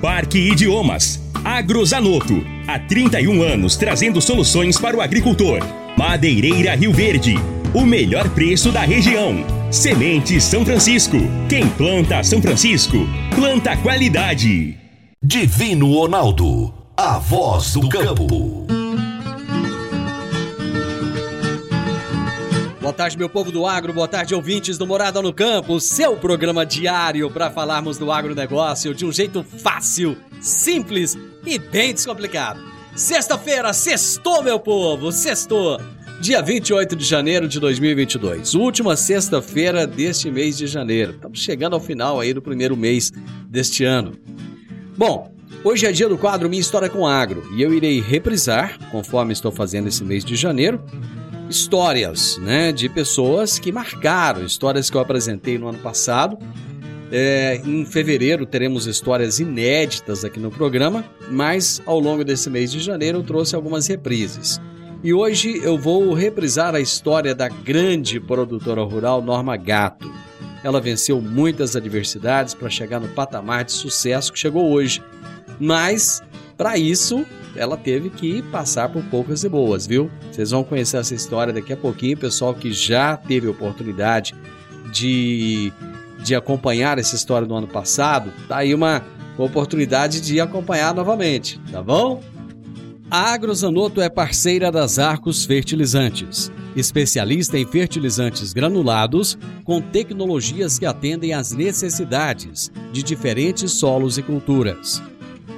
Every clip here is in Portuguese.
Parque Idiomas. Agrozanoto. Há 31 anos trazendo soluções para o agricultor. Madeireira Rio Verde. O melhor preço da região. Semente São Francisco. Quem planta São Francisco, planta qualidade. Divino Ronaldo. A voz do campo. Boa tarde, meu povo do agro, boa tarde, ouvintes do Morada no Campo, seu programa diário para falarmos do agronegócio de um jeito fácil, simples e bem descomplicado. Sexta-feira, sextou, meu povo, sextou. Dia 28 de janeiro de 2022, última sexta-feira deste mês de janeiro. Estamos chegando ao final aí do primeiro mês deste ano. Bom, hoje é dia do quadro Minha História com Agro e eu irei reprisar, conforme estou fazendo esse mês de janeiro, histórias né, de pessoas que marcaram, histórias que eu apresentei no ano passado. É, em fevereiro teremos histórias inéditas aqui no programa, mas ao longo desse mês de janeiro eu trouxe algumas reprises. E hoje eu vou reprisar a história da grande produtora rural Norma Gato. Ela venceu muitas adversidades para chegar no patamar de sucesso que chegou hoje. Mas, para isso, ela teve que passar por poucas e boas, viu? Vocês vão conhecer essa história daqui a pouquinho, pessoal que já teve oportunidade de, de acompanhar essa história do ano passado, tá aí uma oportunidade de acompanhar novamente, tá bom? A Agrozanoto é parceira das Arcos Fertilizantes, especialista em fertilizantes granulados com tecnologias que atendem às necessidades de diferentes solos e culturas.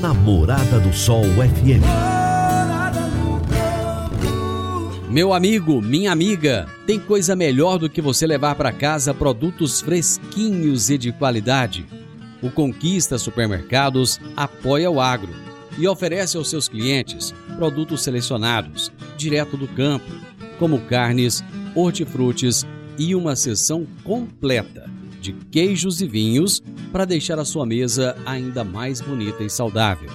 Namorada do Sol FM. Meu amigo, minha amiga, tem coisa melhor do que você levar para casa produtos fresquinhos e de qualidade. O Conquista Supermercados apoia o agro e oferece aos seus clientes produtos selecionados, direto do campo, como carnes, hortifrutis e uma seção completa de queijos e vinhos para deixar a sua mesa ainda mais bonita e saudável.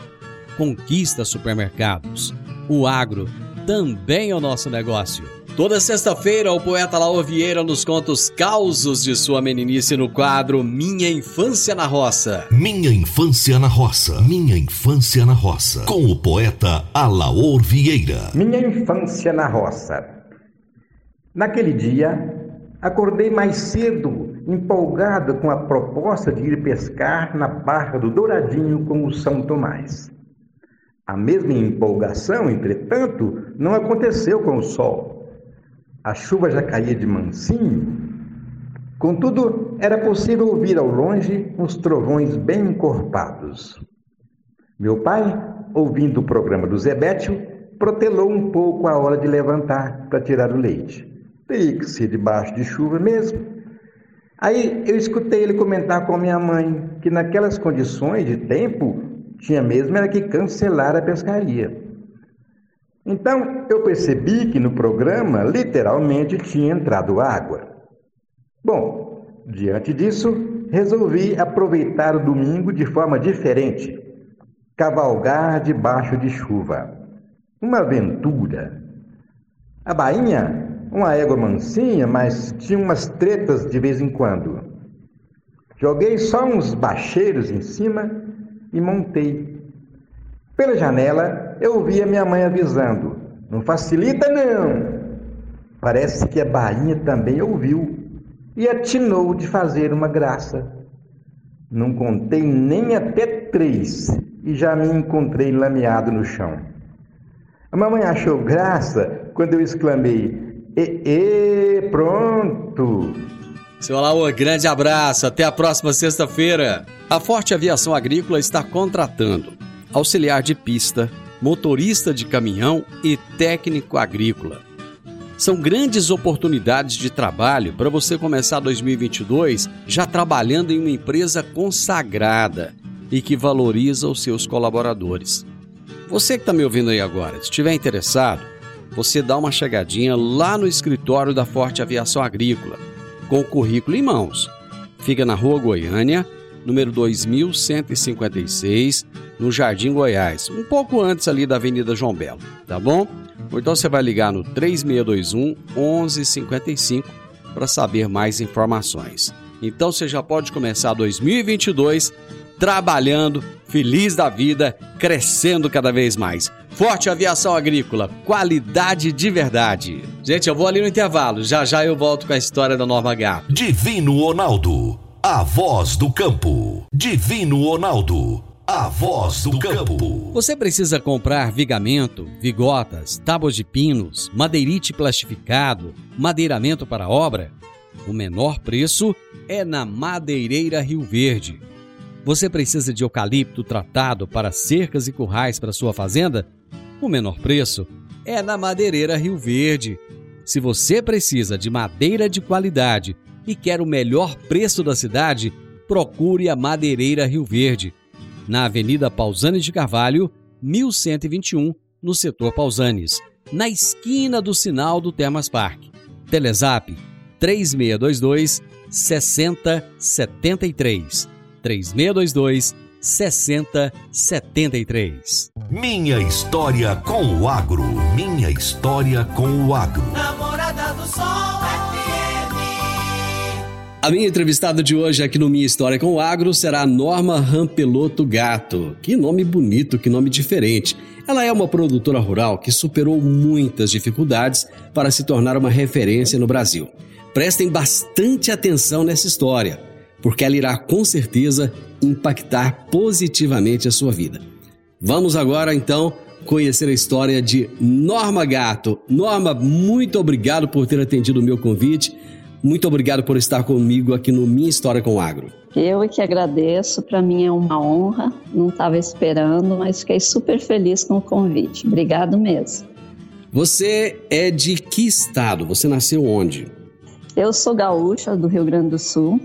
Conquista Supermercados. O agro também é o nosso negócio. Toda sexta-feira, o poeta Laor Vieira nos conta os causos de sua meninice no quadro Minha Infância na Roça. Minha Infância na Roça. Minha Infância na Roça. Com o poeta Alaor Vieira. Minha infância na roça. Naquele dia, acordei mais cedo, empolgado com a proposta de ir pescar na Barra do Douradinho com o São Tomás. A mesma empolgação, entretanto, não aconteceu com o sol. A chuva já caía de mansinho. Contudo, era possível ouvir ao longe uns trovões bem encorpados. Meu pai, ouvindo o programa do Zebétio, protelou um pouco a hora de levantar para tirar o leite. Teria que ser debaixo de chuva mesmo. Aí eu escutei ele comentar com minha mãe que naquelas condições de tempo tinha mesmo era que cancelar a pescaria. Então eu percebi que no programa literalmente tinha entrado água. Bom, diante disso, resolvi aproveitar o domingo de forma diferente, cavalgar debaixo de chuva. uma aventura. A bainha, uma égua mansinha, mas tinha umas tretas de vez em quando. Joguei só uns bacheiros em cima e montei. Pela janela eu ouvi a minha mãe avisando: Não facilita não! Parece que a bainha também ouviu e atinou de fazer uma graça. Não contei nem até três e já me encontrei lameado no chão. A mamãe achou graça quando eu exclamei: E, e pronto! Seu Alaô, grande abraço, até a próxima sexta-feira. A Forte Aviação Agrícola está contratando auxiliar de pista, motorista de caminhão e técnico agrícola. São grandes oportunidades de trabalho para você começar 2022 já trabalhando em uma empresa consagrada e que valoriza os seus colaboradores. Você que está me ouvindo aí agora, se estiver interessado, você dá uma chegadinha lá no escritório da Forte Aviação Agrícola, com o currículo em mãos. Fica na Rua Goiânia, número 2156, no Jardim Goiás, um pouco antes ali da Avenida João Belo, tá bom? Ou então você vai ligar no 3621 1155 para saber mais informações. Então você já pode começar 2022 trabalhando, feliz da vida, crescendo cada vez mais. Forte Aviação Agrícola, qualidade de verdade. Gente, eu vou ali no intervalo, já já eu volto com a história da Norma Gato. Divino Ronaldo, a voz do campo. Divino Ronaldo, a voz do campo. Você precisa comprar vigamento, vigotas, tábuas de pinos, madeirite plastificado, madeiramento para obra? O menor preço é na Madeireira Rio Verde. Você precisa de eucalipto tratado para cercas e currais para sua fazenda? O menor preço é na Madeireira Rio Verde. Se você precisa de madeira de qualidade e quer o melhor preço da cidade, procure a Madeireira Rio Verde, na Avenida Pausanes de Carvalho, 1121, no setor Pausanes, na esquina do sinal do Termas Park. Telezap 3622 6073. 3622 6073. Minha história com o agro. Minha história com o agro. Namorada do Sol FM. A minha entrevistada de hoje aqui no Minha História com o Agro será a Norma Rampeloto Gato. Que nome bonito, que nome diferente. Ela é uma produtora rural que superou muitas dificuldades para se tornar uma referência no Brasil. Prestem bastante atenção nessa história, porque ela irá com certeza impactar positivamente a sua vida. Vamos agora então conhecer a história de Norma Gato. Norma, muito obrigado por ter atendido o meu convite. Muito obrigado por estar comigo aqui no Minha História com o Agro. Eu é que agradeço, para mim é uma honra. Não estava esperando, mas fiquei super feliz com o convite. Obrigado mesmo. Você é de que estado? Você nasceu onde? Eu sou gaúcha do Rio Grande do Sul,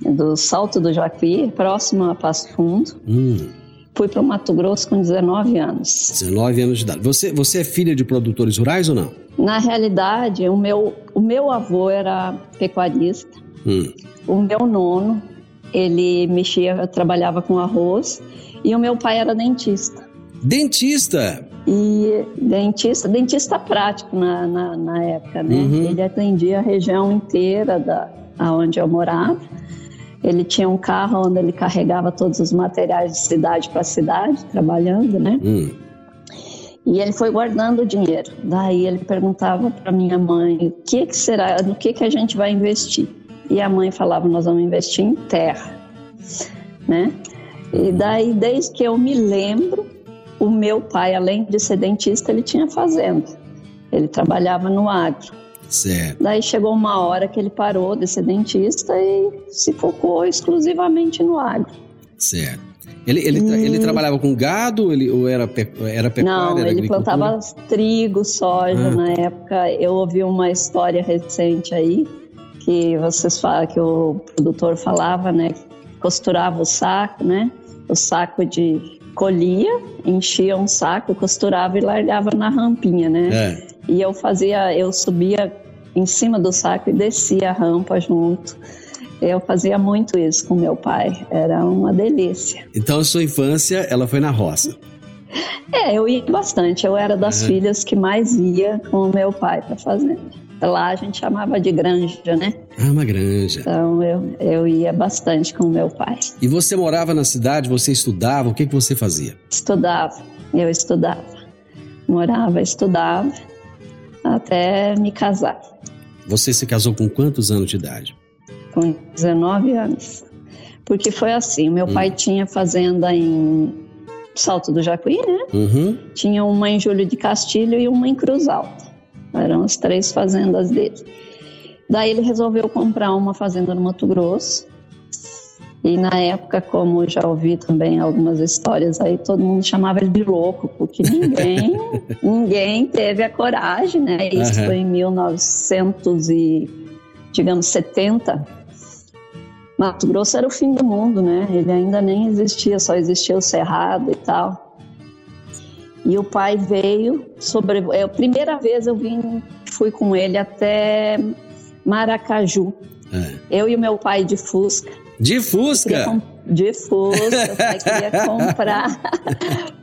do Salto do Jacuí, próximo a Passo Fundo. Hum, Fui para o Mato Grosso com 19 anos. 19 anos de idade. Você, você é filha de produtores rurais ou não? Na realidade, o meu, o meu avô era pecuarista. Hum, O meu nono, ele mexia, trabalhava com arroz. E o meu pai era dentista. Dentista! E dentista, dentista prático na, na, na época, né? Uhum. Ele atendia a região inteira da aonde eu morava. Ele tinha um carro onde ele carregava todos os materiais de cidade para cidade, trabalhando, né? Hum, E ele foi guardando o dinheiro. Daí ele perguntava para minha mãe: o que, que será, no que, que a gente vai investir? E a mãe falava: nós vamos investir em terra, né? E daí, desde que eu me lembro, o meu pai, além de ser dentista, ele tinha fazenda. Ele trabalhava no agro. Certo. Daí chegou uma hora que ele parou de ser dentista e se focou exclusivamente no agro. Certo. Ele, ele, ele trabalhava com gado ele, ou era, pe, era pecuária? Não, era ele plantava trigo, soja Ah. na época. Eu ouvi uma história recente aí que vocês falam que o produtor falava, né? Costurava o saco, né? O saco de colhia, enchia um saco, costurava e largava na rampinha, né? É. E eu fazia, eu subia em cima do saco e descia a rampa junto. Eu fazia muito isso com meu pai. Era uma delícia. Então a sua infância, ela foi na roça. É, eu ia bastante. Eu era das Uhum. filhas que mais ia com o meu pai para fazenda. Lá a gente chamava de granja, né? Ah, uma granja. Então eu, eu ia bastante com o meu pai. E você morava na cidade, você estudava, o que, que você fazia? Estudava, eu estudava. Morava, estudava, até me casar, Você se casou com quantos anos de idade? com 19 anos. Porque foi assim, meu pai tinha fazenda em Salto do Jacuí, né? Uhum. Tinha uma em Júlio de Castilho e uma em Cruz Alta. Eram as três fazendas dele. Daí ele resolveu comprar uma fazenda no Mato Grosso. E na época, como já ouvi também algumas histórias aí, todo mundo chamava ele de louco, porque ninguém, ninguém teve a coragem, né? Isso Aham. foi em 1900 e, digamos, 70. Mato Grosso era o fim do mundo, né? Ele ainda nem existia, só existia o Cerrado e tal. E o pai veio sobre. É a primeira vez eu vim, fui com ele até Maracaju. É. Eu e o meu pai de Fusca. De Fusca? com- De Fusca. O pai queria comprar.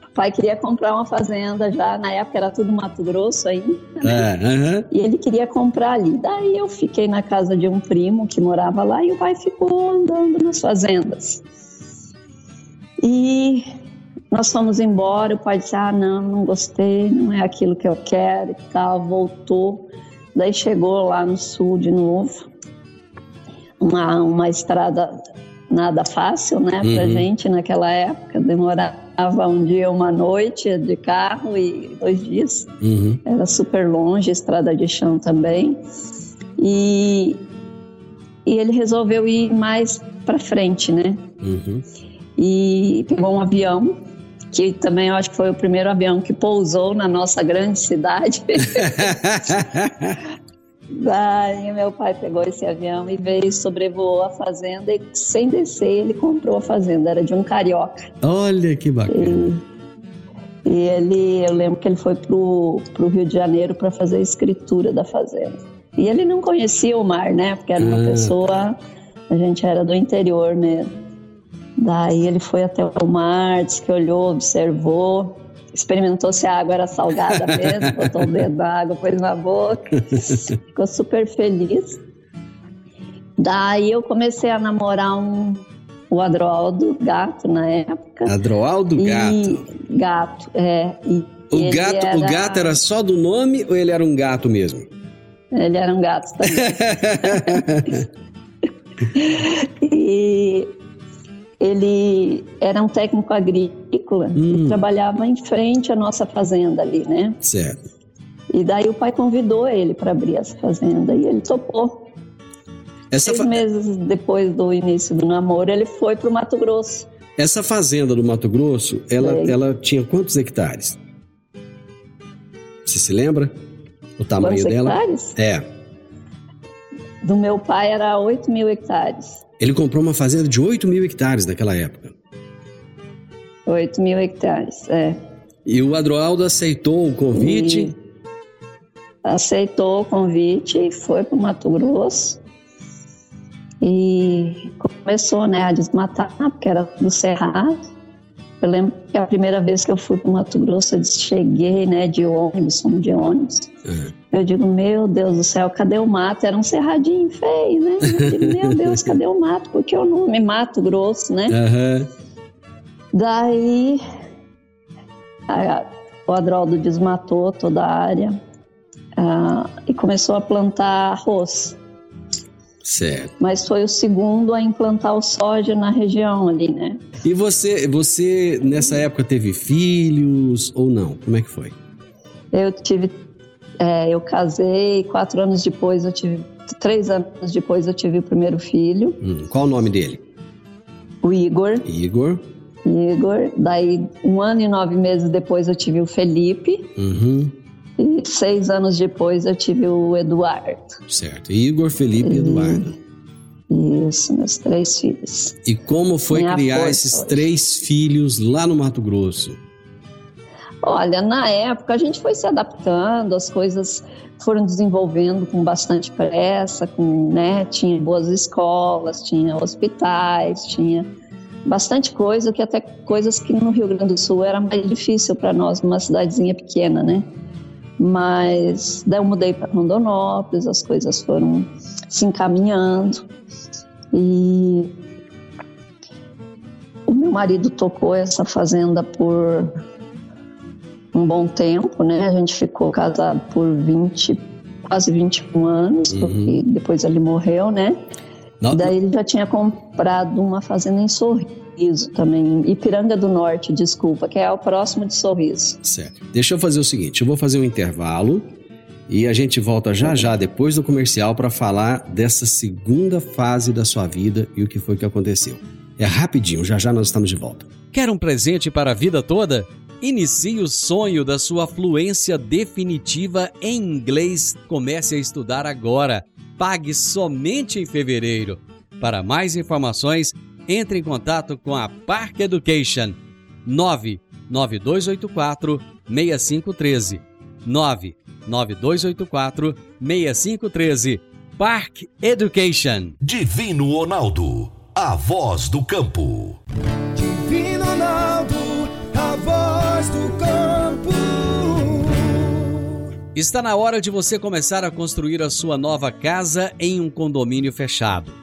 o pai queria comprar uma fazenda já. Na época era tudo Mato Grosso ainda. É, aham. E ele queria comprar ali. Daí eu fiquei na casa de um primo que morava lá e o pai ficou andando nas fazendas. E nós fomos embora. O pai disse: Ah, não, não gostei, não é aquilo que eu quero e tal. Voltou. Daí chegou lá no sul de novo. Uma, uma estrada nada fácil, né, pra Uhum. gente naquela época. Demorava um dia, uma noite de carro e dois dias. Uhum. Era super longe, estrada de chão também. E, e ele resolveu ir mais para frente, né? Uhum. E pegou um avião, que também eu acho que foi o primeiro avião que pousou na nossa grande cidade. Daí meu pai pegou esse avião e veio, sobrevoou a fazenda e sem descer ele comprou a fazenda, era de um carioca. Olha que bacana. E, e ele, eu lembro que ele foi pro, pro Rio de Janeiro para fazer a escritura da fazenda. E ele não conhecia o mar, né? Porque era uma Ah. pessoa, a gente era do interior mesmo. Daí ele foi até o mar, disse que olhou, observou, experimentou se a água era salgada mesmo, botou o dedo na água, pôs na boca, ficou super feliz. Daí eu comecei a namorar um, o Adroaldo, gato na época. Adroaldo E- Gato. Gato, é. E O gato, o gato era só do nome ou ele era um gato mesmo? Ele era um gato também. e ele era um técnico agrícola Hum. e trabalhava em frente à nossa fazenda ali, né? Certo. E daí o pai convidou ele para abrir essa fazenda e ele topou. Essa, Seis fa- meses depois do início do namoro, ele foi para o Mato Grosso. essa fazenda do Mato Grosso, ela, Sei. ela tinha quantos hectares? Você se lembra? O tamanho Quantos dela? hectares? É. Do meu pai era 8 mil hectares. Ele comprou uma fazenda de 8 mil hectares naquela época. 8 mil hectares, é. E o Adroaldo aceitou o convite. E aceitou o convite e foi para o Mato Grosso. E começou né, a desmatar, porque era do Cerrado. Eu lembro que a primeira vez que eu fui para Mato Grosso, eu disse, cheguei né, de ônibus, fomos de ônibus. Uhum. Eu digo, meu Deus do céu, cadê o mato? Era um cerradinho feio, né? Eu digo, meu Deus, cadê o mato? Porque o nome Mato Grosso, né? Aham. Daí a- o Adroldo desmatou toda a área ah, e começou a plantar arroz. Certo. Mas foi o segundo a implantar o soja na região ali, né? E você, você nessa época teve filhos ou não? Como é que foi? Eu tive, é, eu casei, quatro anos depois eu tive, três anos depois eu tive o primeiro filho, Hum, qual o nome dele? o Igor. Igor. Igor. Daí um ano e nove meses depois eu tive o Felipe Uhum. E seis anos depois eu tive o Eduardo. Certo. Igor, Felipe e Eduardo. Isso, meus três filhos. E como foi Minha criar esses hoje. três filhos lá no Mato Grosso? Olha, na época a gente foi se adaptando, as coisas foram desenvolvendo com bastante pressa, com, né, tinha boas escolas, tinha hospitais, tinha bastante coisa, que até coisas que no Rio Grande do Sul era mais difícil para nós, numa cidadezinha pequena, né? Mas daí eu mudei para Rondonópolis, as coisas foram se encaminhando e o meu marido tocou essa fazenda por um bom tempo, né? A gente ficou casado por 20, quase 21 anos, uhum. porque depois ele morreu, né? Não. Daí ele já tinha comprado uma fazenda em Sorriso também, Ipiranga do Norte, desculpa, que é o próximo de Sorriso. Certo. Deixa eu fazer o seguinte, eu vou fazer um intervalo e a gente volta já já depois do comercial para falar dessa segunda fase da sua vida e o que foi que aconteceu. É rapidinho, já já nós estamos de volta. Quer um presente para a vida toda? Inicie o sonho da sua fluência definitiva em inglês. Comece a estudar agora pague somente em fevereiro. Para mais informações, entre em contato com a Park Education 99284 6513 99284 6513 Park Education Divino Ronaldo, a voz do campo. Divino Ronaldo, a voz do campo. Está na hora de você começar a construir a sua nova casa em um condomínio fechado.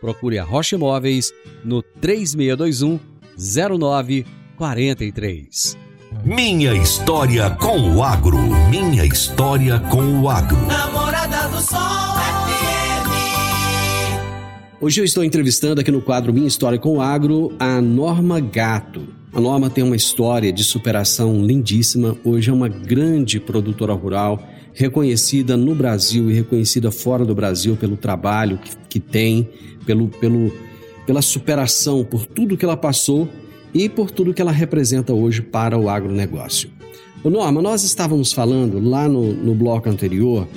Procure a Rocha Imóveis no 3621 0943. Minha história com o agro. Minha história com o agro. Namorada do Sol FM. Hoje eu estou entrevistando aqui no quadro Minha História com o Agro a Norma Gato. A Norma tem uma história de superação lindíssima. Hoje é uma grande produtora rural reconhecida no Brasil e reconhecida fora do Brasil pelo trabalho que, que tem, pelo, pelo, pela superação, por tudo que ela passou e por tudo que ela representa hoje para o agronegócio. Ô Norma, nós estávamos falando lá no, no bloco anterior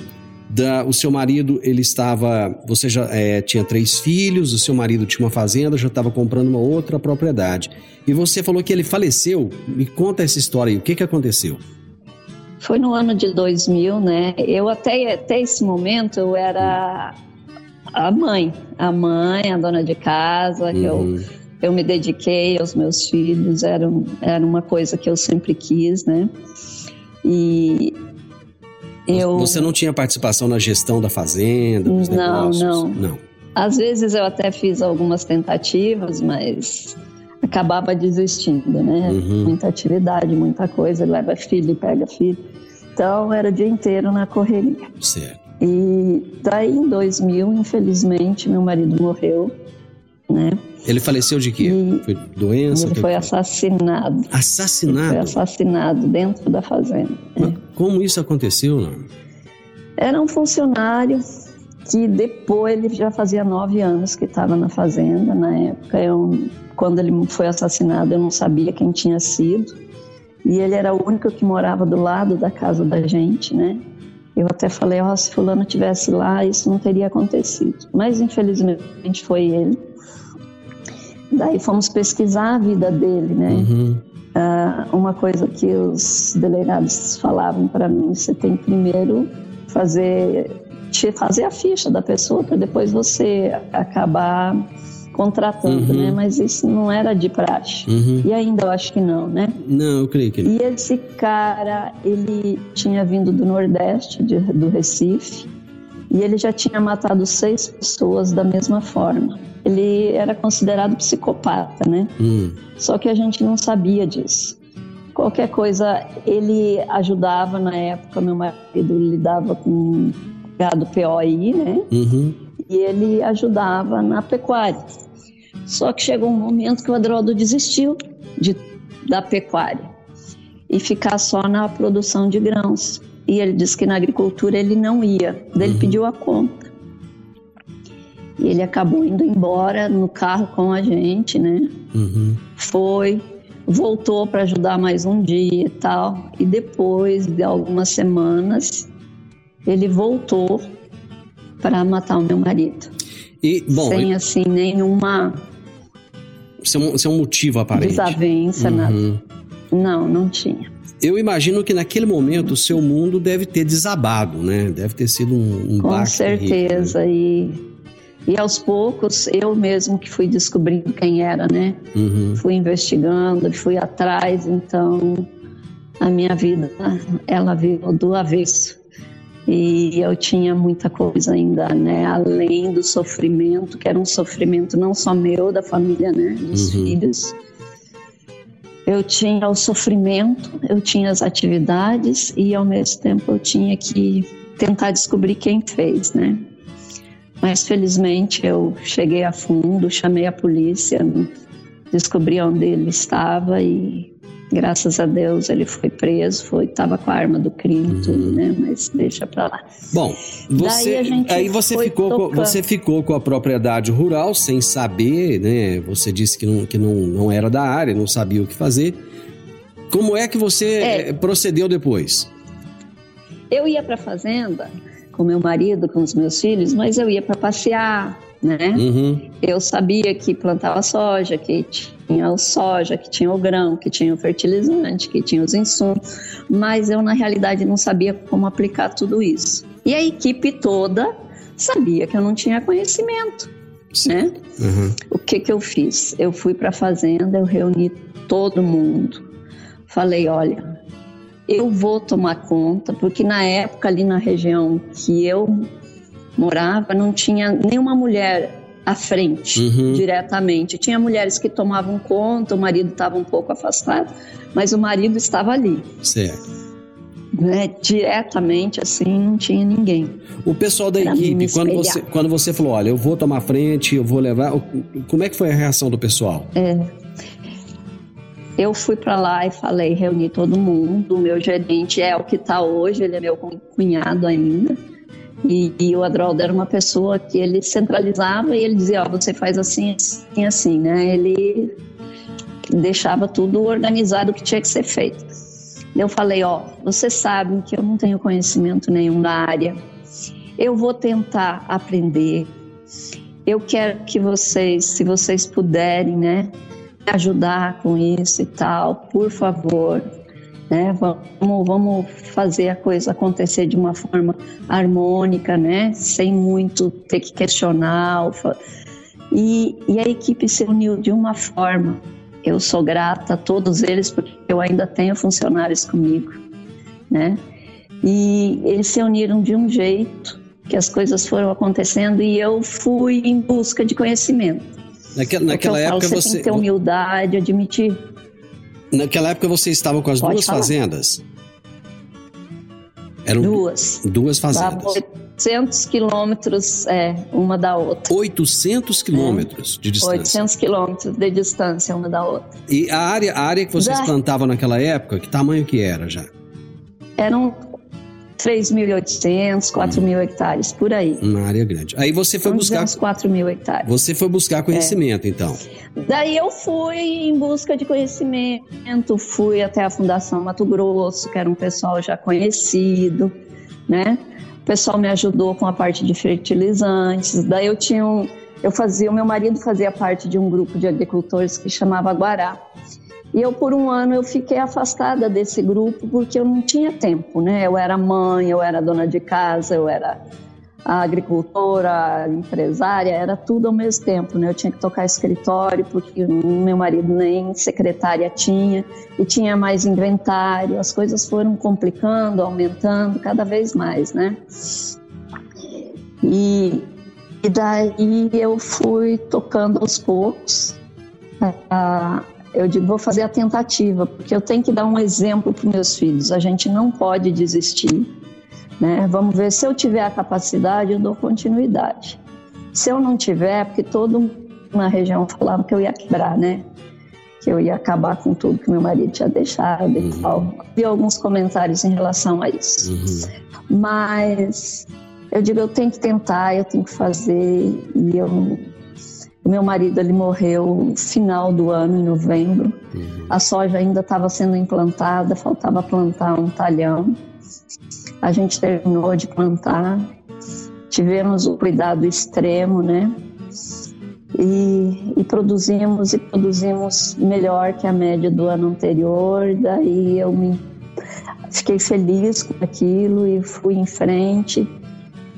da, o seu marido, ele estava, você já é, tinha três filhos, o seu marido tinha uma fazenda, já estava comprando uma outra propriedade. E você falou que ele faleceu. Me conta essa história aí, o que, que aconteceu? Foi no ano de 2000, né? Eu até, até esse momento eu era a mãe, a mãe, a dona de casa, uhum. eu, eu me dediquei aos meus filhos, era, era uma coisa que eu sempre quis, né? E eu... Você não tinha participação na gestão da fazenda? Dos não, negócios? não. Não. Às vezes eu até fiz algumas tentativas, mas acabava desistindo, né? Uhum. Muita atividade, muita coisa, leva filho e pega filho. Então era o dia inteiro na correria. Certo. E daí em 2000, infelizmente, meu marido morreu, né? Ele faleceu de quê? E foi doença? Ele foi assassinado. Assassinado? Ele foi assassinado dentro da fazenda. Mas é. como isso aconteceu, não? Era um funcionário que depois ele já fazia nove anos que estava na fazenda. Na época, eu, quando ele foi assassinado, eu não sabia quem tinha sido. E ele era o único que morava do lado da casa da gente, né? Eu até falei, oh, se fulano tivesse lá, isso não teria acontecido. Mas infelizmente foi ele. Daí fomos pesquisar a vida dele, né? Uhum. Uh, uma coisa que os delegados falavam para mim, você tem que primeiro fazer fazer a ficha da pessoa para depois você acabar contratando, uhum. né? Mas isso não era de praxe. Uhum. E ainda eu acho que não, né? Não, eu creio que não. E esse cara, ele tinha vindo do Nordeste, de, do Recife, e ele já tinha matado seis pessoas da mesma forma. Ele era considerado psicopata, né? Uhum. Só que a gente não sabia disso. Qualquer coisa, ele ajudava na época, meu marido lidava com gado POI, né? Uhum. E ele ajudava na pecuária. Só que chegou um momento que o Adroaldo desistiu de, da pecuária e ficar só na produção de grãos. E ele disse que na agricultura ele não ia. Daí ele uhum. pediu a conta. E ele acabou indo embora no carro com a gente, né? Uhum. Foi, voltou para ajudar mais um dia e tal. E depois de algumas semanas, ele voltou para matar o meu marido. E, bom, sem assim nenhuma isso é um, isso é um motivo aparente. desavença, Uhum. nada. Não, não tinha. Eu imagino que naquele momento o seu mundo deve ter desabado, né? Deve ter sido um, um Com né? certeza. E, e aos poucos, eu mesmo que fui descobrindo quem era, né? Uhum. Fui investigando, fui atrás, então a minha vida, ela virou do avesso. E eu tinha muita coisa ainda, né? Além do sofrimento, que era um sofrimento não só meu, da família, né? Dos Uhum. filhos. Eu tinha o sofrimento, eu tinha as atividades e ao mesmo tempo eu tinha que tentar descobrir quem fez, né? Mas felizmente eu cheguei a fundo, chamei a polícia, descobri onde ele estava e graças a Deus ele foi preso, foi estava com a arma do crime, tudo, né? Mas deixa pra lá. Bom, você, aí você ficou, com, você ficou com a propriedade rural sem saber, né? Você disse que não, que não, não era da área, não sabia o que fazer. Como é que você É. eh, procedeu depois? Eu ia para fazenda com meu marido, com os meus filhos, mas eu ia para passear, né? Uhum. Eu sabia que plantava soja, que tinha o soja, que tinha o grão, que tinha o fertilizante, que tinha os insumos, mas eu na realidade não sabia como aplicar tudo isso. E a equipe toda sabia que eu não tinha conhecimento, né? Uhum. O que que eu fiz? Eu fui para a fazenda, eu reuni todo mundo. Falei, olha, eu vou tomar conta, porque na época ali na região que eu morava não tinha nenhuma mulher à frente Uhum. diretamente. Tinha mulheres que tomavam conta, o marido estava um pouco afastado, mas o marido estava ali, Certo. né? Diretamente assim, não tinha ninguém. O pessoal da equipe, quando você, quando você falou, olha, eu vou tomar frente, eu vou levar. Como é que foi a reação do pessoal? Eu fui para lá e falei, reuni todo mundo. O meu gerente é o que está hoje, ele é meu cunhado ainda. E, e o Adroaldo era uma pessoa que ele centralizava e ele dizia: Ó, você faz assim, assim, assim, né? Ele deixava tudo organizado o que tinha que ser feito. Eu falei: Ó, vocês sabem que eu não tenho conhecimento nenhum da área. Eu vou tentar aprender. Eu quero que vocês, se vocês puderem, né? Ajudar com isso e tal, por favor, né? Vamos, vamos fazer a coisa acontecer de uma forma harmônica, né? Sem muito ter que questionar. E, e a equipe se uniu de uma forma. Eu sou grata a todos eles porque eu ainda tenho funcionários comigo, né? E eles se uniram de um jeito que as coisas foram acontecendo e eu fui em busca de conhecimento. Naquela, naquela falo, época você, tem que ter humildade, admitir. Naquela época você estava com as Pode duas falar. fazendas? Eram Duas. duas fazendas. 800 quilômetros é, uma da outra. 800 quilômetros de distância. 800 quilômetros de distância uma da outra. E a área, a área que vocês Já. plantavam naquela época, que tamanho que era já? Eram 3.800, 4 mil hectares, por aí. Uma área grande. Aí você foi buscar. uns 4 mil hectares. Você foi buscar conhecimento, então. Daí eu fui em busca de conhecimento, fui até a Fundação Mato Grosso, que era um pessoal já conhecido, né? O pessoal me ajudou com a parte de fertilizantes. Daí eu tinha um, eu fazia, o meu marido fazia parte de um grupo de agricultores que chamava Guará. E eu por um ano eu fiquei afastada desse grupo porque eu não tinha tempo, né? Eu era mãe, eu era dona de casa, eu era agricultora, empresária, era tudo ao mesmo tempo, né? Eu tinha que tocar escritório porque meu marido nem secretária tinha e tinha mais inventário. As coisas foram complicando, aumentando cada vez mais, né? E, e daí eu fui tocando aos poucos. Ah, eu digo, vou fazer a tentativa, porque eu tenho que dar um exemplo para meus filhos. A gente não pode desistir. Né? Vamos ver se eu tiver a capacidade, eu dou continuidade. Se eu não tiver, porque todo na região falava que eu ia quebrar, né? Que eu ia acabar com tudo que meu marido tinha deixado e tal. Vi alguns comentários em relação a isso. Uhum. Mas eu digo, eu tenho que tentar, eu tenho que fazer e eu O meu marido ele morreu no final do ano, em novembro. Uhum. A soja ainda estava sendo implantada, faltava plantar um talhão. A gente terminou de plantar, tivemos o cuidado extremo, né? E, e, produzimos e produzimos melhor que a média do ano anterior. Daí eu me fiquei feliz com aquilo e fui em frente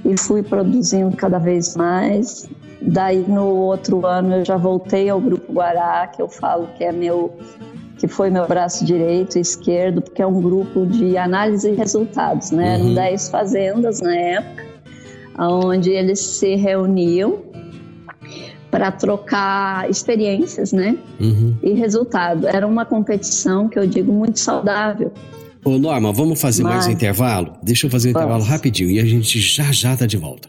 e fui produzindo cada vez mais. Daí no outro ano eu já voltei ao grupo Guará, que eu falo que é meu que foi meu braço direito e esquerdo, porque é um grupo de análise de resultados, né? Eram uhum. 10 fazendas na época, onde eles se reuniam para trocar experiências, né? Uhum. E resultado. Era uma competição que eu digo muito saudável. Ô Norma, vamos fazer Mas... mais um intervalo? Deixa eu fazer um vamos. intervalo rapidinho e a gente já já tá de volta.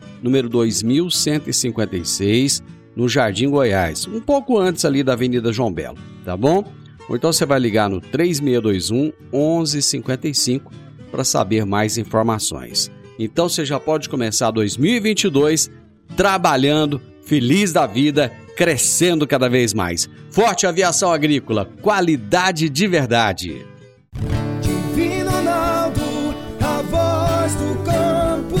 número 2156, no Jardim Goiás, um pouco antes ali da Avenida João Belo, tá bom? Ou então você vai ligar no 3621 1155 para saber mais informações. Então você já pode começar 2022 trabalhando, feliz da vida, crescendo cada vez mais. Forte Aviação Agrícola, qualidade de verdade. Divino Ronaldo, a voz do campo.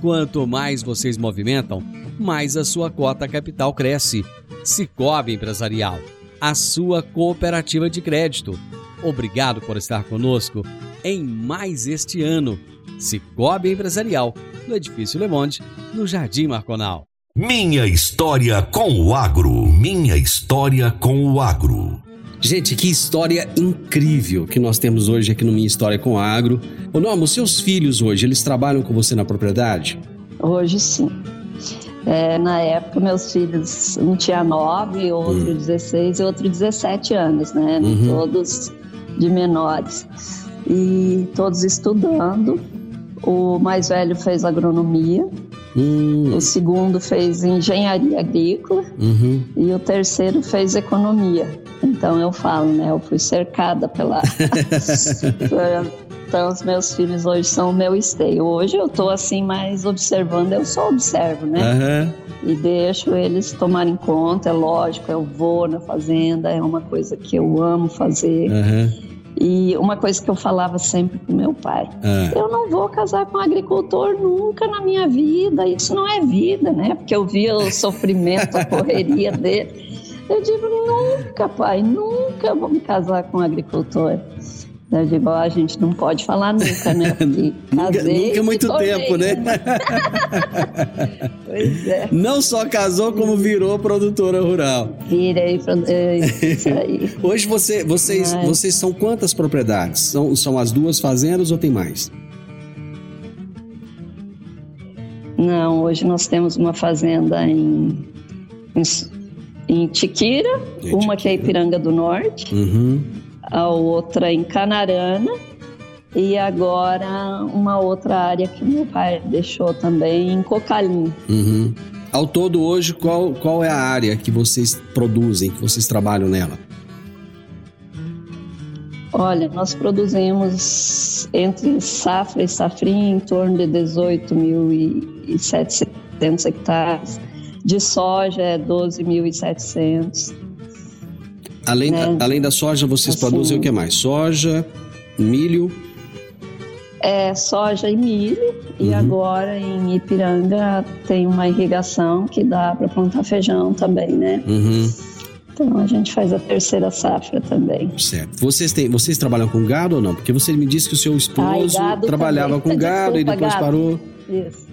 quanto mais vocês movimentam, mais a sua cota capital cresce. Cicobi Empresarial, a sua cooperativa de crédito. Obrigado por estar conosco em mais este ano. Cicobi Empresarial no Edifício Le Monde, no Jardim Marconal. Minha história com o agro. Minha história com o agro. Gente, que história incrível que nós temos hoje aqui no Minha História com o Agro. Ô Norma, os seus filhos hoje, eles trabalham com você na propriedade? Hoje sim. É, na época, meus filhos, um tinha nove, outro hum. 16 e outro 17 anos, né? Uhum. Todos de menores. E todos estudando. O mais velho fez agronomia, hum. o segundo fez engenharia agrícola uhum. e o terceiro fez economia. Então eu falo, né? Eu fui cercada pela. então os meus filhos hoje são o meu esteio. Hoje eu tô assim mais observando, eu só observo, né? Uhum. E deixo eles tomarem conta, é lógico, eu vou na fazenda, é uma coisa que eu amo fazer. Uhum. E uma coisa que eu falava sempre com meu pai: é. eu não vou casar com um agricultor nunca na minha vida, isso não é vida, né? Porque eu via o sofrimento, a correria dele. Eu digo: nunca, pai, nunca vou me casar com um agricultor. Eu digo, a gente não pode falar nunca, né? Porque nunca, nunca é muito tempo, né? pois é. Não só casou, como virou produtora rural. Virei, é isso aí. Hoje você, vocês, Mas... vocês são quantas propriedades? São, são as duas fazendas ou tem mais? Não, hoje nós temos uma fazenda em, em, em Tiquira, uma Tiquira. que é Ipiranga do Norte. Uhum a outra em Canarana e agora uma outra área que meu pai deixou também em Cocalim. Uhum. Ao todo hoje, qual, qual é a área que vocês produzem, que vocês trabalham nela? Olha, nós produzimos entre safra e safrinha em torno de 18.700 hectares. De soja é 12.700 Além, né? além da soja, vocês assim, produzem o que mais? Soja, milho? É soja e milho. E Uhum. agora em Ipiranga tem uma irrigação que dá para plantar feijão também, né? Uhum, Então a gente faz a terceira safra também. certo. Vocês, têm, vocês trabalham com gado ou não? Porque você me disse que o seu esposo Ai, trabalhava também. com gado e depois gado. parou. Isso.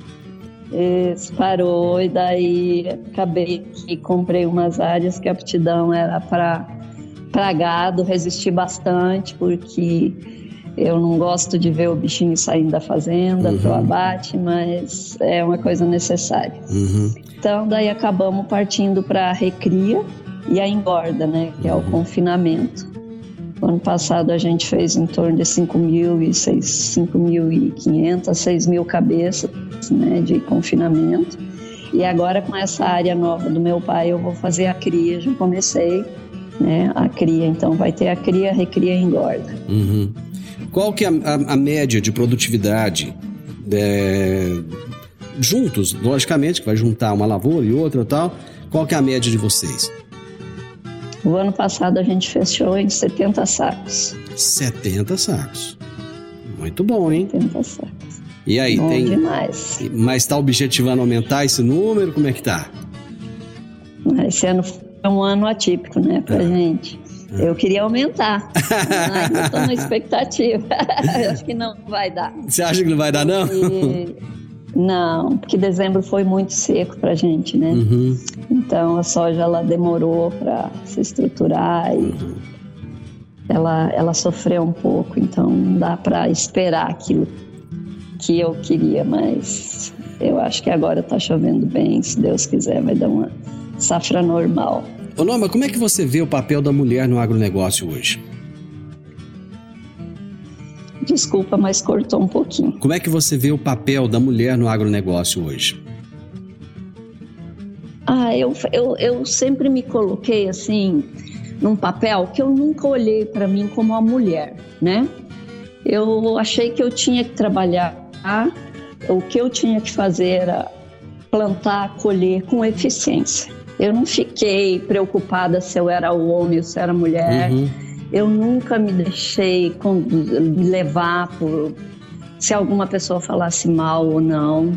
Isso, parou e daí acabei que comprei umas áreas que a aptidão era para para gado, resisti bastante porque eu não gosto de ver o bichinho saindo da fazenda Uhum. pro abate, mas é uma coisa necessária. Uhum, Então daí acabamos partindo para a recria e a engorda, né, que é o confinamento. Ano passado a gente fez em torno de 5.500, 6 mil cabeças né, de confinamento. E agora com essa área nova do meu pai eu vou fazer a cria, já comecei né, a cria. Então vai ter a cria, recria e engorda. uhum. Qual que é a, a- a média de produtividade é, juntos, logicamente, que vai juntar uma lavoura e outra e tal. Qual que é a média de vocês? O ano passado a gente fechou em 70 sacos. 70 sacos. Muito bom, hein? 70 sacos. E aí, Bom tem. demais. Mas está objetivando aumentar esse número? Como é que tá? Esse ano foi um ano atípico, né, pra gente. Eu queria aumentar. Ainda estou na expectativa. Eu acho que não vai dar. Você acha que não vai dar, não? E- Não, porque dezembro foi muito seco pra gente, né? Uhum. Então a soja ela demorou para se estruturar e ela, ela sofreu um pouco. Então não dá para esperar aquilo que eu queria, mas eu acho que agora tá chovendo bem. Se Deus quiser, vai dar uma safra normal. Ô, Norma, como é que você vê o papel da mulher no agronegócio hoje? Desculpa, mas cortou um pouquinho. Como é que você vê o papel da mulher no agronegócio hoje? Ah, eu, eu, eu sempre me coloquei assim, num papel que eu nunca olhei para mim como uma mulher, né? Eu achei que eu tinha que trabalhar, o que eu tinha que fazer era plantar, colher com eficiência. Eu não fiquei preocupada se eu era homem ou se era mulher. Uhum. Eu nunca me deixei me levar por se alguma pessoa falasse mal ou não,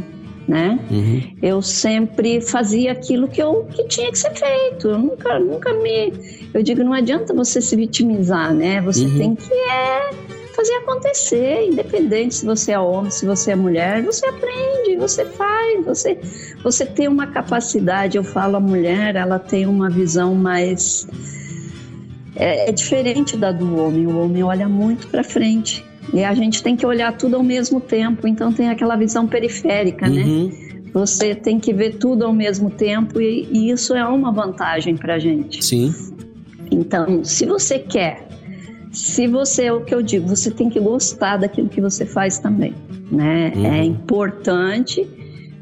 né? Uhum. eu sempre fazia aquilo que eu que tinha que ser feito. Eu nunca, nunca me. Eu digo, não adianta você se vitimizar, né? Você Uhum. tem que é, fazer acontecer, independente se você é homem, se você é mulher, você aprende, você faz, você, você tem uma capacidade. Eu falo, a mulher, ela tem uma visão mais. É, é diferente da do homem. O homem olha muito para frente. E a gente tem que olhar tudo ao mesmo tempo, então tem aquela visão periférica, né? Uhum. Você tem que ver tudo ao mesmo tempo e, e isso é uma vantagem para gente. Sim. Então, se você quer, se você é o que eu digo, você tem que gostar daquilo que você faz também, né? Uhum. É importante,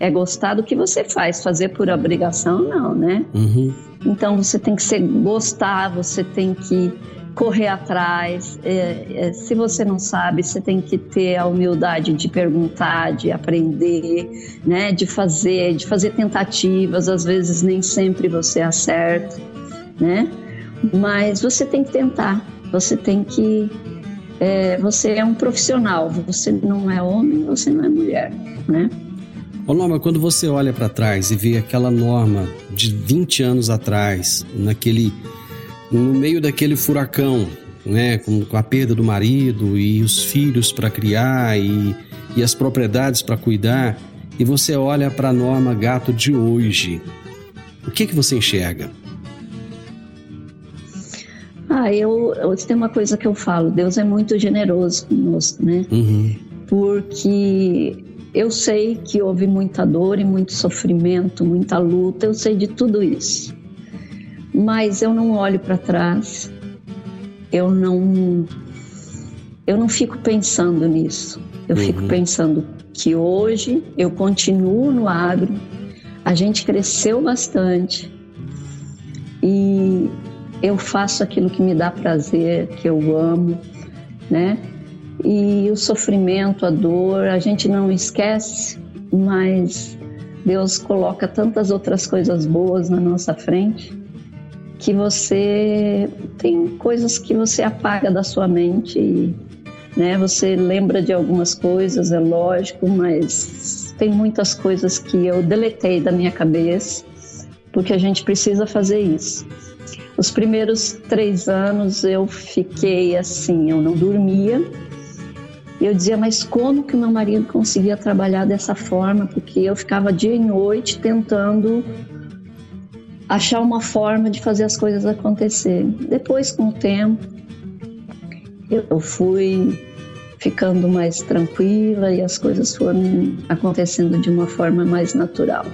é gostar do que você faz, fazer por obrigação não, né? Uhum. Então você tem que ser, gostar, você tem que correr atrás. É, é, se você não sabe, você tem que ter a humildade de perguntar, de aprender, né? De fazer, de fazer tentativas. Às vezes nem sempre você acerta, né? Mas você tem que tentar. Você tem que é, você é um profissional. Você não é homem, você não é mulher, né? Ô Norma, quando você olha para trás e vê aquela norma de 20 anos atrás, naquele no meio daquele furacão, né, com, com a perda do marido e os filhos para criar e, e as propriedades para cuidar, e você olha para a norma gato de hoje, o que que você enxerga? Ah, eu, eu tem uma coisa que eu falo, Deus é muito generoso conosco, né? Uhum, Porque eu sei que houve muita dor e muito sofrimento, muita luta, eu sei de tudo isso. Mas eu não olho para trás. Eu não eu não fico pensando nisso. Eu fico pensando que hoje eu continuo no agro. A gente cresceu bastante. E eu faço aquilo que me dá prazer, que eu amo, né? E o sofrimento, a dor, a gente não esquece, mas Deus coloca tantas outras coisas boas na nossa frente que você tem coisas que você apaga da sua mente e, né? Você lembra de algumas coisas, é lógico, mas tem muitas coisas que eu deletei da minha cabeça, porque a gente precisa fazer isso. Os primeiros três anos eu fiquei assim, eu não dormia. Eu dizia, mas como que meu marido conseguia trabalhar dessa forma? Porque eu ficava dia e noite tentando achar uma forma de fazer as coisas acontecer. Depois, com o tempo, eu fui ficando mais tranquila e as coisas foram acontecendo de uma forma mais natural.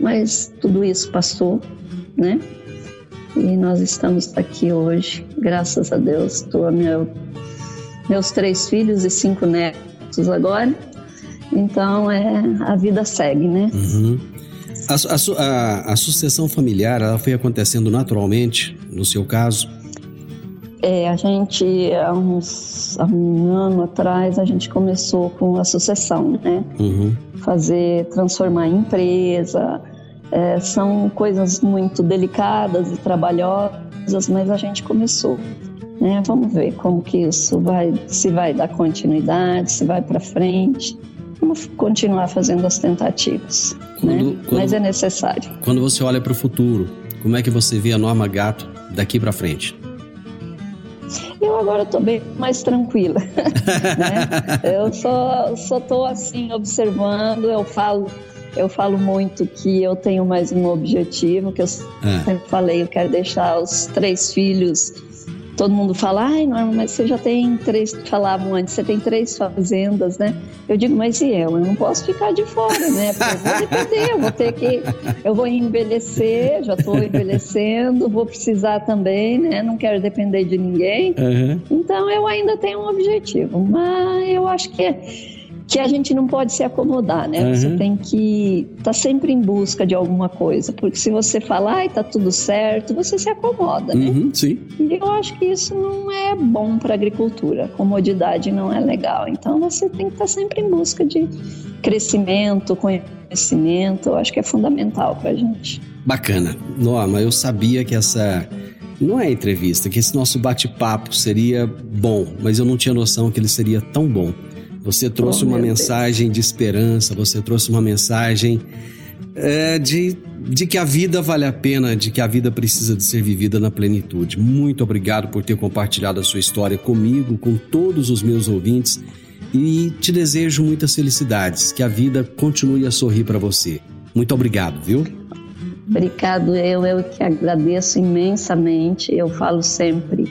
Mas tudo isso passou, né? E nós estamos aqui hoje, graças a Deus. Estou meu, meus três filhos e cinco netos agora. Então, é, a vida segue, né? Uhum. A, a, a, sucessão familiar, ela foi acontecendo naturalmente, no seu caso? É, a gente, há, uns, há um ano atrás, a gente começou com a sucessão, né? Uhum. Fazer, transformar em empresa. É, são coisas muito delicadas e trabalhosas, mas a gente começou. Né? Vamos ver como que isso vai, se vai dar continuidade, se vai para frente. Vamos continuar fazendo as tentativas, quando, né? quando, mas é necessário. Quando você olha para o futuro, como é que você vê a Norma Gato daqui para frente? Eu agora estou bem mais tranquila. né? Eu só só estou assim observando. Eu falo eu falo muito que eu tenho mais um objetivo que eu é. sempre falei. Eu quero deixar os três filhos todo mundo fala, ai, Norma, mas você já tem três, falavam antes, você tem três fazendas, né? Eu digo, mas e eu? Eu não posso ficar de fora, né? Porque eu vou depender, eu vou ter que, eu vou envelhecer, já estou envelhecendo, vou precisar também, né? Não quero depender de ninguém. Uhum. Então eu ainda tenho um objetivo, mas eu acho que é que a gente não pode se acomodar, né? Uhum. Você tem que estar tá sempre em busca de alguma coisa, porque se você falar, ai, tá tudo certo, você se acomoda, né? Uhum, sim. E eu acho que isso não é bom para a agricultura. Comodidade não é legal. Então você tem que estar tá sempre em busca de crescimento, conhecimento. Eu acho que é fundamental para a gente. Bacana. Norma, eu sabia que essa não é entrevista, que esse nosso bate-papo seria bom, mas eu não tinha noção que ele seria tão bom. Você trouxe oh, uma mensagem Deus. de esperança, você trouxe uma mensagem é, de, de que a vida vale a pena, de que a vida precisa de ser vivida na plenitude. Muito obrigado por ter compartilhado a sua história comigo, com todos os meus ouvintes e te desejo muitas felicidades, que a vida continue a sorrir para você. Muito obrigado, viu? Obrigado, eu, eu que agradeço imensamente. Eu falo sempre,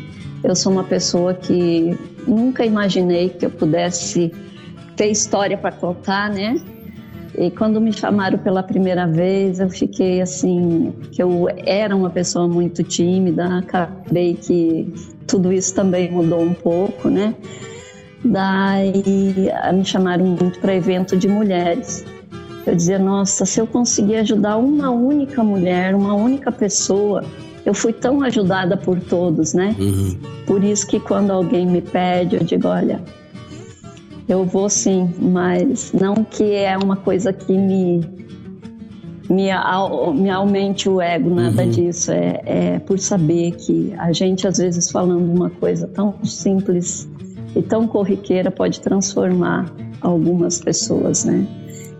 eu sou uma pessoa que nunca imaginei que eu pudesse ter história para contar, né? E quando me chamaram pela primeira vez, eu fiquei assim, que eu era uma pessoa muito tímida, acabei que tudo isso também mudou um pouco, né? Daí me chamaram muito para evento de mulheres. Eu dizia, nossa, se eu conseguir ajudar uma única mulher, uma única pessoa, eu fui tão ajudada por todos, né? Uhum. Por isso que quando alguém me pede, eu digo, olha, eu vou sim, mas não que é uma coisa que me me, me aumente o ego, nada uhum. disso. É, é por saber que a gente, às vezes, falando uma coisa tão simples e tão corriqueira, pode transformar algumas pessoas, né?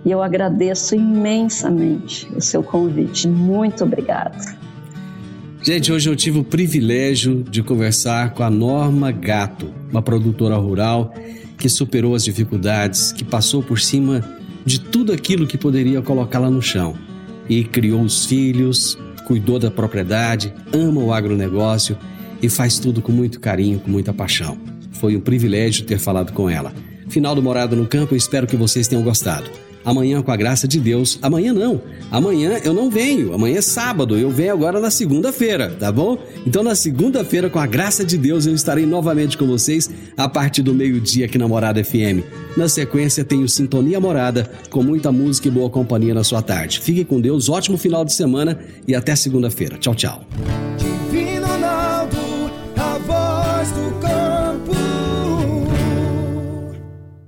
E eu agradeço imensamente o seu convite. Muito obrigada. Gente, hoje eu tive o privilégio de conversar com a Norma Gato, uma produtora rural que superou as dificuldades, que passou por cima de tudo aquilo que poderia colocá-la no chão e criou os filhos, cuidou da propriedade, ama o agronegócio e faz tudo com muito carinho, com muita paixão. Foi um privilégio ter falado com ela. Final do Morado no Campo, espero que vocês tenham gostado. Amanhã, com a graça de Deus. Amanhã não. Amanhã eu não venho. Amanhã é sábado. Eu venho agora na segunda-feira, tá bom? Então, na segunda-feira, com a graça de Deus, eu estarei novamente com vocês a partir do meio-dia aqui na Morada FM. Na sequência, tenho Sintonia Morada, com muita música e boa companhia na sua tarde. Fique com Deus, ótimo final de semana e até segunda-feira. Tchau, tchau.